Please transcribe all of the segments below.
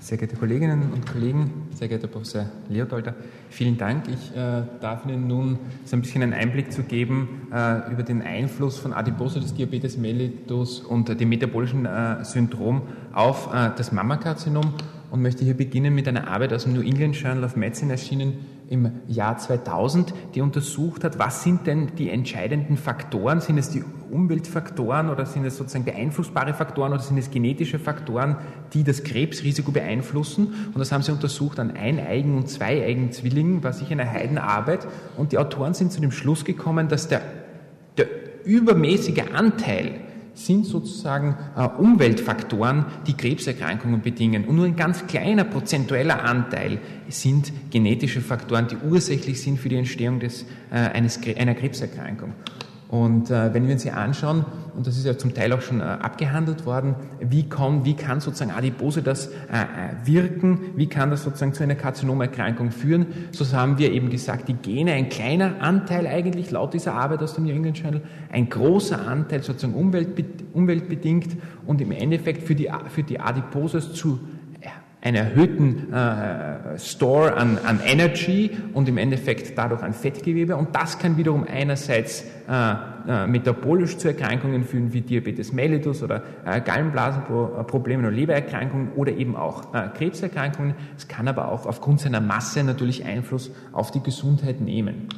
Sehr geehrte Kolleginnen und Kollegen, sehr geehrter Professor Leodolder, vielen Dank. Ich äh, darf Ihnen nun so ein bisschen einen Einblick zu geben äh, über den Einfluss von Adipositas, Diabetes mellitus und äh, dem metabolischen äh, Syndrom auf äh, das Mammakarzinom und möchte hier beginnen mit einer Arbeit aus dem New England Journal of Medicine erschienen im Jahr 2000, die untersucht hat, was sind denn die entscheidenden Faktoren? Sind es die Umweltfaktoren oder sind es sozusagen beeinflussbare Faktoren oder sind es genetische Faktoren, die das Krebsrisiko beeinflussen? Und das haben sie untersucht an eineigen und zweieigen Zwillingen, war sicher eine Heidenarbeit. Und die Autoren sind zu dem Schluss gekommen, dass der, der übermäßige Anteil sind sozusagen äh, Umweltfaktoren, die Krebserkrankungen bedingen. Und nur ein ganz kleiner prozentueller Anteil sind genetische Faktoren, die ursächlich sind für die Entstehung des, äh, einer Krebserkrankung. Und äh, wenn wir uns hier anschauen, und das ist ja zum Teil auch schon äh, abgehandelt worden, wie kann, wie kann sozusagen Adipose das äh, äh, wirken, wie kann das sozusagen zu einer Karzinomerkrankung führen, so haben wir eben gesagt, die Gene, ein kleiner Anteil eigentlich laut dieser Arbeit aus dem New England Journal, ein großer Anteil sozusagen umweltbedingt und im Endeffekt für die, für die Adiposes zu einen erhöhten äh, Store an, an Energy und im Endeffekt dadurch an Fettgewebe. Und das kann wiederum einerseits äh, äh, metabolisch zu Erkrankungen führen wie Diabetes mellitus oder äh, Gallenblasenprobleme oder Lebererkrankungen oder eben auch äh, Krebserkrankungen. Es kann aber auch aufgrund seiner Masse natürlich Einfluss auf die Gesundheit nehmen.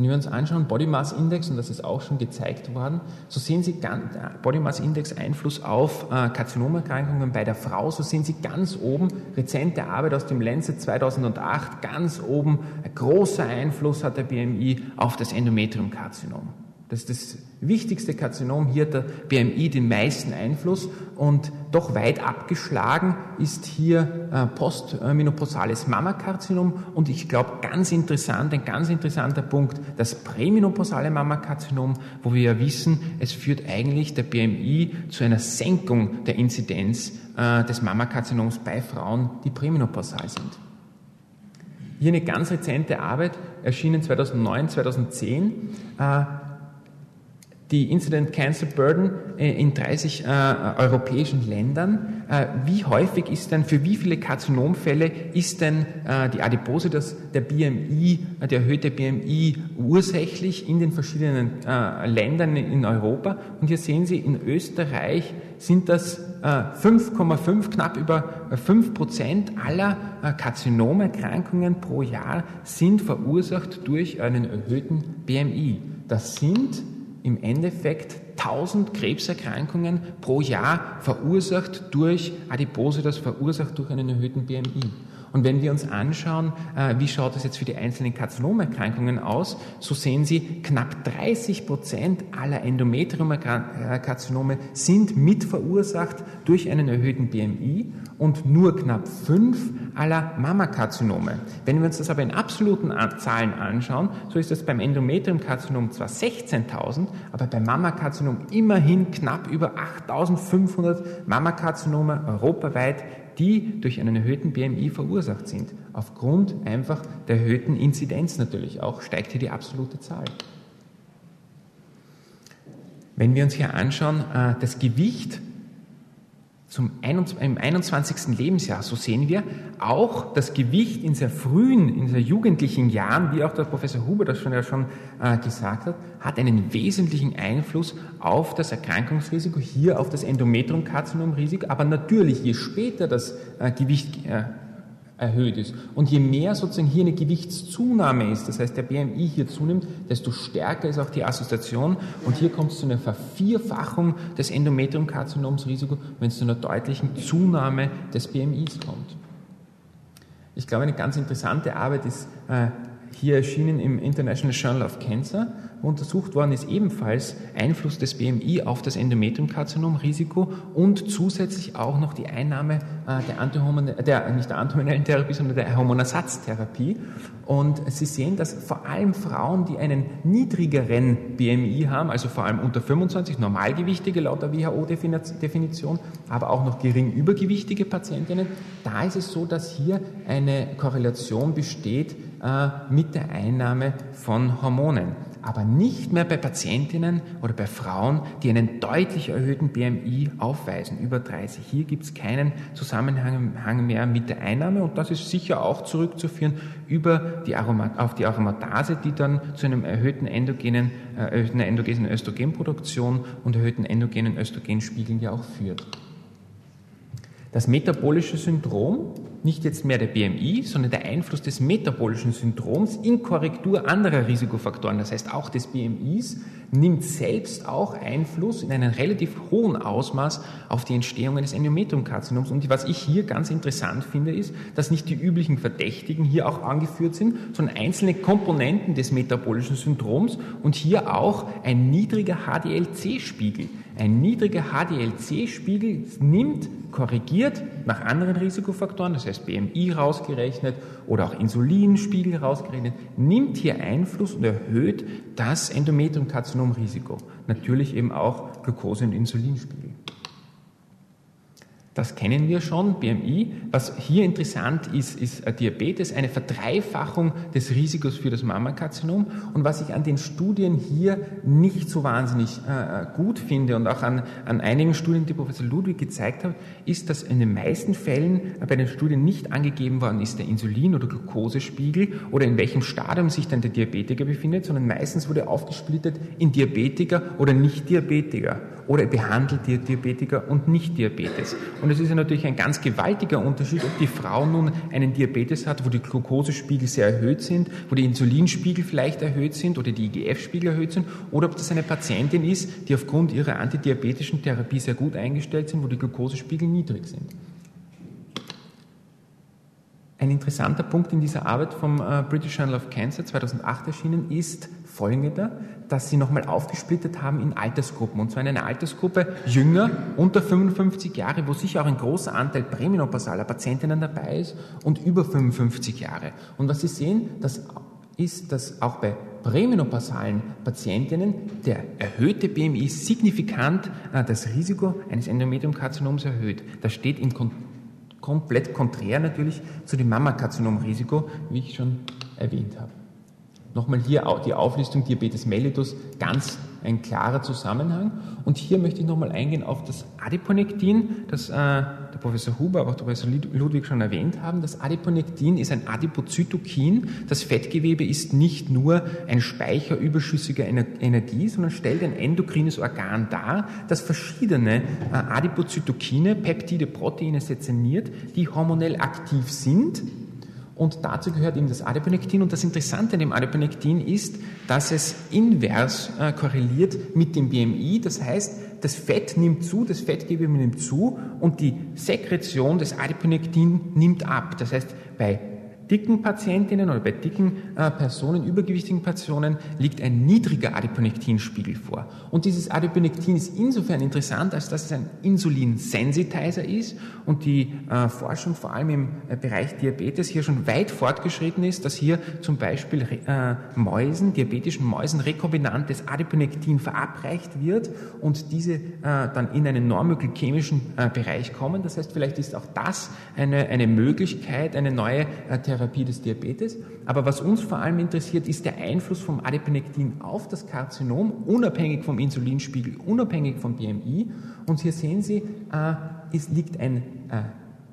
Wenn wir uns anschauen, Body Mass Index, und das ist auch schon gezeigt worden, so sehen Sie ganz, äh, Body Mass Index Einfluss auf äh, Karzinomerkrankungen bei der Frau, so sehen Sie ganz oben, rezente Arbeit aus dem Lancet 2008, ganz oben, ein großer Einfluss hat der BMI auf das Endometriumkarzinom. Das ist das wichtigste Karzinom. Hier hat der BMI den meisten Einfluss und doch weit abgeschlagen ist hier äh, postmenopausales Mammakarzinom und ich glaube ganz interessant, ein ganz interessanter Punkt, das prämenopausale Mammakarzinom, wo wir ja wissen, es führt eigentlich der BMI zu einer Senkung der Inzidenz äh, des Mammakarzinoms bei Frauen, die prämenopausal sind. Hier eine ganz rezente Arbeit, erschienen 2009, 2010, äh, die Incident Cancer Burden äh, in 30 äh, europäischen Ländern. Äh, wie häufig ist denn, für wie viele Karzinomfälle ist denn äh, die Adipose, das, der BMI, äh, der erhöhte BMI ursächlich in den verschiedenen äh, Ländern in Europa? Und hier sehen Sie, in Österreich sind das 5,5, knapp über 5 Prozent aller Karzinomerkrankungen pro Jahr sind verursacht durch einen erhöhten BMI. Das sind im Endeffekt 1000 Krebserkrankungen pro Jahr verursacht durch Adipose, das verursacht durch einen erhöhten BMI. Und wenn wir uns anschauen, äh, wie schaut es jetzt für die einzelnen Karzinomerkrankungen aus, so sehen Sie, knapp 30 Prozent aller Endometriumkarzinome sind mitverursacht durch einen erhöhten BMI und nur knapp fünf aller Mammakarzinome. Wenn wir uns das aber in absoluten Zahlen anschauen, so ist das beim Endometriumkarzinom zwar 16.000, aber beim Mammakarzinom immerhin knapp über 8.500 Mammakarzinome europaweit die durch einen erhöhten BMI verursacht sind. Aufgrund einfach der erhöhten Inzidenz natürlich auch steigt hier die absolute Zahl. Wenn wir uns hier anschauen, äh, das Gewicht zum im 21. Lebensjahr, so sehen wir, auch das Gewicht in sehr frühen, in sehr jugendlichen Jahren, wie auch der Professor Huber das schon ja schon äh, gesagt hat, hat einen wesentlichen Einfluss auf das Erkrankungsrisiko, hier auf das Endometriumkarzinomrisiko, aber natürlich, je später das äh, Gewicht äh, erhöht ist. Und je mehr sozusagen hier eine Gewichtszunahme ist, das heißt der BMI hier zunimmt, desto stärker ist auch die Assoziation. Und hier kommt es zu einer Vervierfachung des Endometriumkarzinomsrisiko, wenn es zu einer deutlichen Zunahme des BMIs kommt. Ich glaube, eine ganz interessante Arbeit ist äh, hier erschienen im International Journal of Cancer Untersucht worden ist ebenfalls Einfluss des BMI auf das Endometriumkarzinomrisiko und zusätzlich auch noch die Einnahme äh, der, Antihormone, der nicht der antihormonellen Therapie, sondern der Hormonersatztherapie. Und Sie sehen, dass vor allem Frauen, die einen niedrigeren BMI haben, also vor allem unter 25, Normalgewichtige laut der WHO-Definition, aber auch noch gering übergewichtige Patientinnen, da ist es so, dass hier eine Korrelation besteht äh, mit der Einnahme von Hormonen. aber nicht mehr bei Patientinnen oder bei Frauen, die einen deutlich erhöhten BMI aufweisen, über 30. Hier gibt es keinen Zusammenhang mehr mit der Einnahme und das ist sicher auch zurückzuführen über die Aromat auf die Aromatase, die dann zu einem erhöhten endogenen, äh, erhöhten endogenen Östrogenproduktion und erhöhten endogenen Östrogenspiegeln ja auch führt. Das metabolische Syndrom, nicht jetzt mehr der BMI, sondern der Einfluss des metabolischen Syndroms in Korrektur anderer Risikofaktoren, das heißt auch des BMIs, nimmt selbst auch Einfluss in einem relativ hohen Ausmaß auf die Entstehung eines Endometriumkarzinoms. Und was ich hier ganz interessant finde, ist, dass nicht die üblichen Verdächtigen hier auch angeführt sind, sondern einzelne Komponenten des metabolischen Syndroms und hier auch ein niedriger HDLC-Spiegel. Ein niedriger HDLC-Spiegel nimmt, korrigiert nach anderen Risikofaktoren, das heißt BMI rausgerechnet oder auch Insulinspiegel rausgerechnet, nimmt hier Einfluss und erhöht das Endometriumkarzinomrisiko. Natürlich eben auch Glucose- und Insulinspiegel. Das kennen wir schon, BMI. Was hier interessant ist, ist Diabetes, eine Verdreifachung des Risikos für das Mammakarzinom. Und was ich an den Studien hier nicht so wahnsinnig äh, gut finde und auch an, an einigen Studien, die Professor Ludwig gezeigt hat, ist, dass in den meisten Fällen bei den Studien nicht angegeben worden ist der Insulin- oder Glukosespiegel oder in welchem Stadium sich dann der Diabetiker befindet, sondern meistens wurde aufgesplittet in Diabetiker oder Nicht-Diabetiker oder behandelte Diabetiker und Nicht-Diabetes. Und es ist ja natürlich ein ganz gewaltiger Unterschied, ob die Frau nun einen Diabetes hat, wo die Glukosespiegel sehr erhöht sind, wo die Insulinspiegel vielleicht erhöht sind oder die IGF-Spiegel erhöht sind, oder ob das eine Patientin ist, die aufgrund ihrer antidiabetischen Therapie sehr gut eingestellt sind, wo die Glukosespiegel niedrig sind. Ein interessanter Punkt in dieser Arbeit vom äh, British Journal of Cancer 2008 erschienen ist folgender, dass sie nochmal aufgesplittet haben in Altersgruppen. Und zwar in einer Altersgruppe jünger, unter 55 Jahre, wo sicher auch ein großer Anteil prämenopausaler Patientinnen dabei ist und über 55 Jahre. Und was Sie sehen, das ist, dass auch bei prämenopausalen Patientinnen der erhöhte BMI signifikant äh, das Risiko eines Endometriumkarzinoms erhöht. Das steht in komplett konträr natürlich zu dem Mammakarzinomrisiko, wie ich schon erwähnt habe. Nochmal hier die Auflistung Diabetes mellitus, ganz ein klarer Zusammenhang. Und hier möchte ich nochmal eingehen auf das Adiponektin, das äh, der Professor Huber, aber auch der Professor Ludwig schon erwähnt haben. Das Adiponektin ist ein Adipozytokin. Das Fettgewebe ist nicht nur ein Speicher überschüssiger Energie, sondern stellt ein endokrines Organ dar, das verschiedene äh, Adipozytokine, Peptide, Proteine sezerniert, die hormonell aktiv sind und dazu gehört eben das Adiponektin. Und das Interessante an dem Adiponektin ist, dass es invers äh, korreliert mit dem BMI. Das heißt, das Fett nimmt zu, das Fettgewebe nimmt zu und die Sekretion des Adiponektin nimmt ab. Das heißt, bei dicken Patientinnen oder bei dicken äh, Personen, übergewichtigen Personen, liegt ein niedriger Adiponektinspiegel vor. Und dieses Adiponektin ist insofern interessant, als dass es ein Insulinsensitizer ist und die äh, Forschung vor allem im äh, Bereich Diabetes hier schon weit fortgeschritten ist, dass hier zum Beispiel äh, Mäusen, diabetischen Mäusen, rekombinantes Adiponektin verabreicht wird und diese äh, dann in einen normoglykämischen äh, Bereich kommen. Das heißt, vielleicht ist auch das eine, eine Möglichkeit, eine neue Therapie Therapie des Diabetes. Aber was uns vor allem interessiert, ist der Einfluss vom Adiponektin auf das Karzinom, unabhängig vom Insulinspiegel, unabhängig vom BMI. Und hier sehen Sie, äh, es liegt ein äh,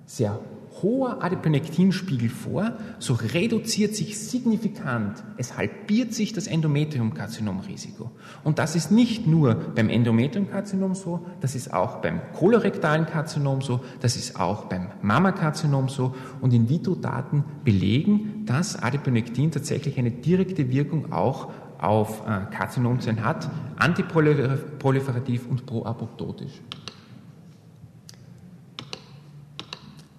sehr hoher Adiponektinspiegel vor, so reduziert sich signifikant, es halbiert sich das Endometriumkarzinomrisiko. Und das ist nicht nur beim Endometriumkarzinom so, das ist auch beim kolorektalen Karzinom so, das ist auch beim Mammakarzinom so. Und In-vitro-Daten belegen, dass Adiponektin tatsächlich eine direkte Wirkung auch auf äh, Karzinomzellen hat, antiproliferativ und proapoptotisch.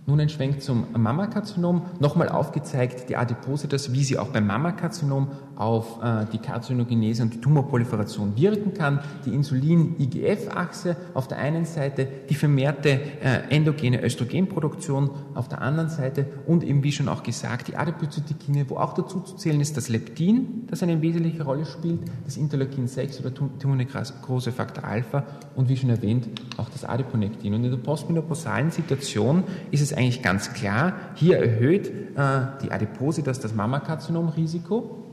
Nun ein Schwenk zum Mammakarzinom. Nochmal aufgezeigt die Adipositas, wie sie auch beim Mammakarzinom auf äh, die Karzinogenese und die Tumorproliferation wirken kann. Die Insulin-IGF-Achse auf der einen Seite, die vermehrte äh, endogene Östrogenproduktion auf der anderen Seite und eben wie schon auch gesagt, die Adipozytikine, wo auch dazu zu zählen ist das Leptin, das eine wesentliche Rolle spielt, das Interleukin 6 oder Tumornekrose Faktor Alpha und wie schon erwähnt auch das Adiponektin. Und in der postmenopausalen Situation ist es eigentlich ganz klar, hier erhöht äh, die Adipose das, Mammakarzinomrisiko.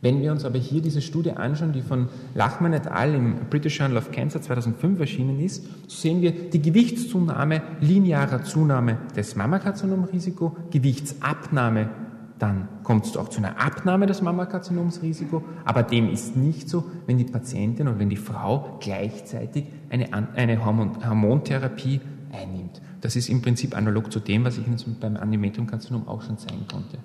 Wenn wir uns aber hier diese Studie anschauen, die von Lachman et al. im British Journal of Cancer 2005 erschienen ist, so sehen wir die Gewichtszunahme, linearer Zunahme des Mammakarzinomrisiko, Gewichtsabnahme, dann kommt es auch zu einer Abnahme des Mammakarzinomsrisiko, aber dem ist nicht so, wenn die Patientin oder wenn die Frau gleichzeitig eine, eine Hormon Hormontherapie einnimmt. Das ist im Prinzip analog zu dem, was ich Ihnen beim Endometriumkarzinom auch schon zeigen konnte.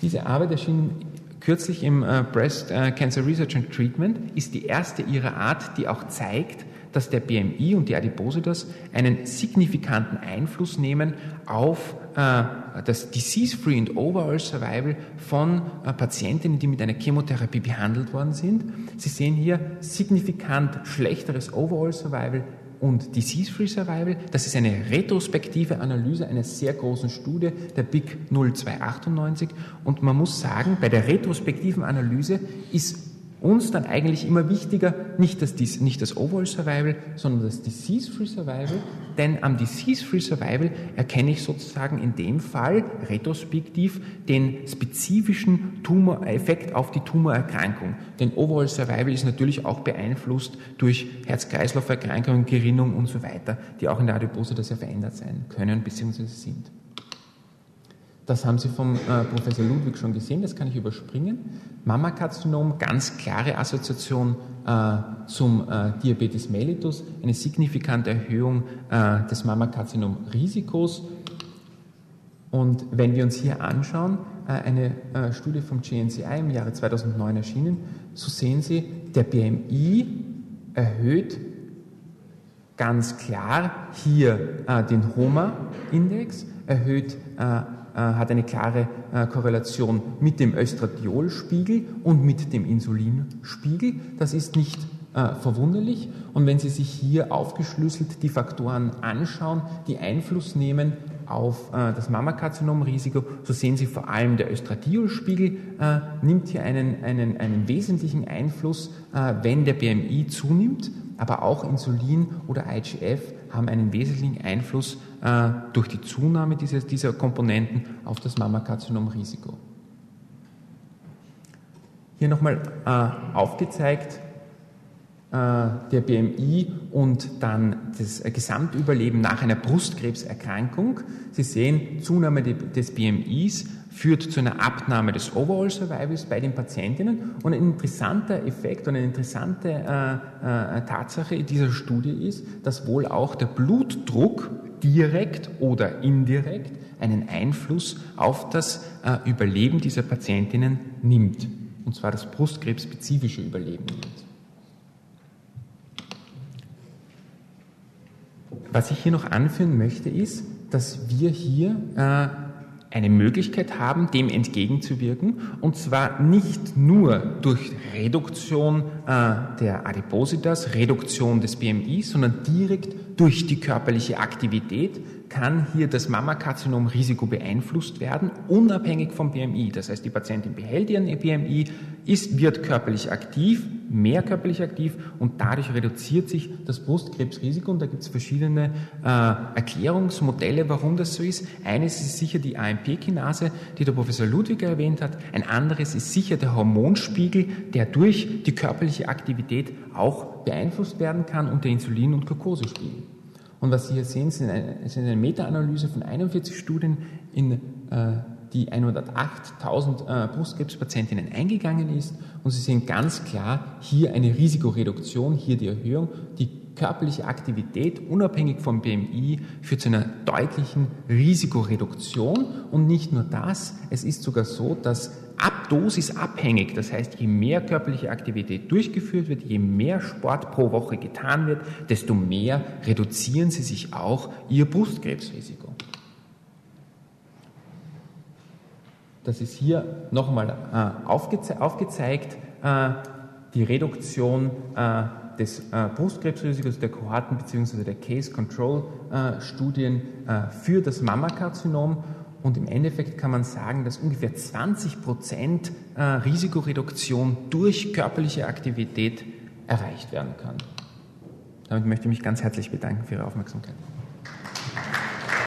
Diese Arbeit erschien kürzlich im äh, Breast äh, Cancer Research and Treatment, ist die erste ihrer Art, die auch zeigt, dass der BMI und die Adipositas einen signifikanten Einfluss nehmen auf äh, das Disease-Free and Overall Survival von äh, Patientinnen, die mit einer Chemotherapie behandelt worden sind. Sie sehen hier signifikant schlechteres Overall Survival und Disease-Free Survival. Das ist eine retrospektive Analyse einer sehr großen Studie, der BIC 0298. Und man muss sagen, bei der retrospektiven Analyse ist uns dann eigentlich immer wichtiger, nicht das, nicht das Overall Survival, sondern das Disease-Free Survival, denn am Disease-Free Survival erkenne ich sozusagen in dem Fall retrospektiv den spezifischen Tumoreffekt auf die Tumorerkrankung. Denn Overall Survival ist natürlich auch beeinflusst durch Herz-Kreislauf-Erkrankungen, Gerinnung und so weiter, die auch in der Adipose sehr verändert sein können bzw. sind. Das haben Sie vom äh, Professor Ludwig schon gesehen, das kann ich überspringen. Mammakarzinom, ganz klare Assoziation äh, zum äh, Diabetes mellitus, eine signifikante Erhöhung äh, des Mammakarzinom-Risikos. Und wenn wir uns hier anschauen, äh, eine äh, Studie vom GNCI im Jahre 2009 erschienen, so sehen Sie, der BMI erhöht ganz klar hier den HOMA-Index, erhöht äh, hat eine klare äh, Korrelation mit dem Östradiolspiegel und mit dem Insulinspiegel. Das ist nicht äh, verwunderlich. Und wenn Sie sich hier aufgeschlüsselt die Faktoren anschauen, die Einfluss nehmen auf das Mammakarzinomrisiko, so sehen Sie vor allem der Östradiolspiegel nimmt hier einen, einen, einen wesentlichen Einfluss, wenn der BMI zunimmt, aber auch Insulin oder IGF haben einen wesentlichen Einfluss äh, durch die Zunahme dieser, dieser Komponenten auf das Mammakarzinomrisiko. Hier nochmal äh, aufgezeigt, äh, der BMI und dann das Gesamtüberleben nach einer Brustkrebserkrankung. Sie sehen, Zunahme des BMIs führt zu einer Abnahme des Overall Survivals bei den Patientinnen. Und ein interessanter Effekt und eine interessante äh, äh, Tatsache dieser Studie ist, dass wohl auch der Blutdruck direkt oder indirekt einen Einfluss auf das äh, Überleben dieser Patientinnen nimmt. Und zwar das brustkrebsspezifische Überleben nimmt. Was ich hier noch anführen möchte, ist, dass wir hier äh, eine Möglichkeit haben, dem entgegenzuwirken, und zwar nicht nur durch Reduktion äh, der Adipositas, Reduktion des BMI, sondern direkt durch die körperliche Aktivität kann hier das Mammakarzinom-Risiko beeinflusst werden, unabhängig vom BMI. Das heißt, die Patientin behält ihren BMI, ist, wird körperlich aktiv, mehr körperlich aktiv und dadurch reduziert sich das Brustkrebsrisiko. Und da gibt es verschiedene äh, Erklärungsmodelle, warum das so ist. Eines ist sicher die AMP-Kinase, die der Professor Ludwig erwähnt hat. Ein anderes ist sicher der Hormonspiegel, der durch die körperliche Aktivität auch beeinflusst werden kann und der Insulin- und Glukosespiegel. Und was Sie hier sehen, sind eine, Meta-Analyse von 41 Studien, in äh, die 108.000 äh, Brustkrebspatientinnen eingegangen ist. Und Sie sehen ganz klar hier eine Risikoreduktion, hier die Erhöhung. Die körperliche Aktivität, unabhängig vom BMI, führt zu einer deutlichen Risikoreduktion. Und nicht nur das, es ist sogar so, dass Abdosis abhängig, das heißt, je mehr körperliche Aktivität durchgeführt wird, je mehr Sport pro Woche getan wird, desto mehr reduzieren sie sich auch ihr Brustkrebsrisiko. Das ist hier nochmal äh, aufgeze aufgezeigt, äh, die Reduktion äh, des äh, Brustkrebsrisikos der Kohorten bzw. der Case-Control-Studien äh, für das Mammakarzinom und im Endeffekt kann man sagen, dass ungefähr 20 Prozent äh, Risikoreduktion durch körperliche Aktivität erreicht werden kann. Damit möchte ich mich ganz herzlich bedanken für Ihre Aufmerksamkeit.